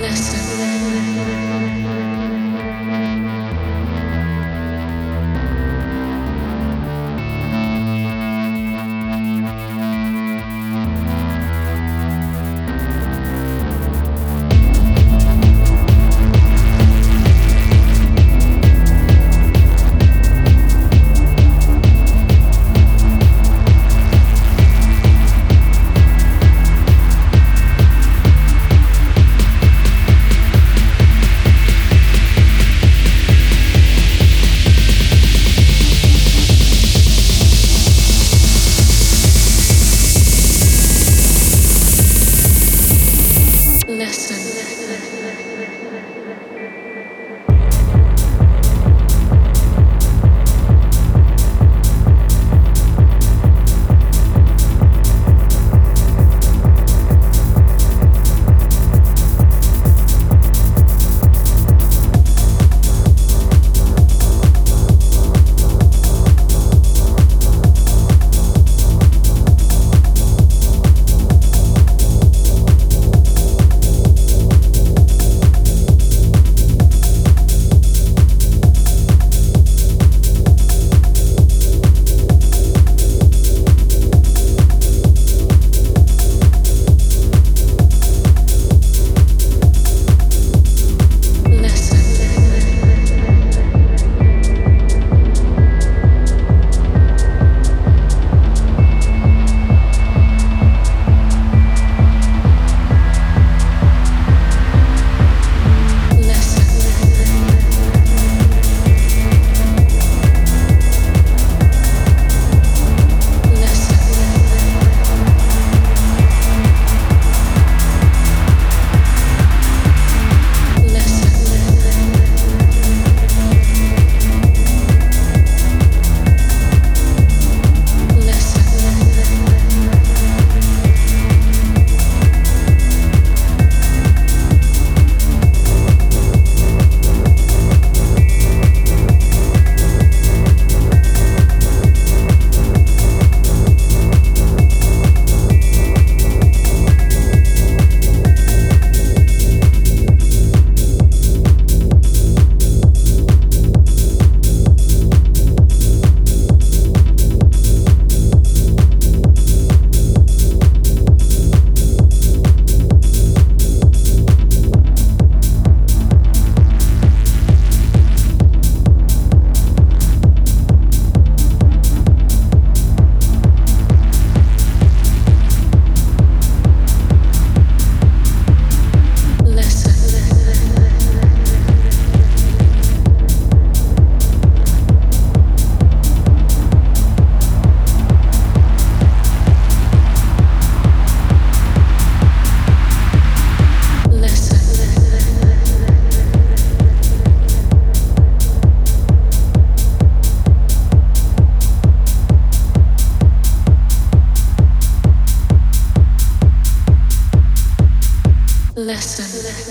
Listen.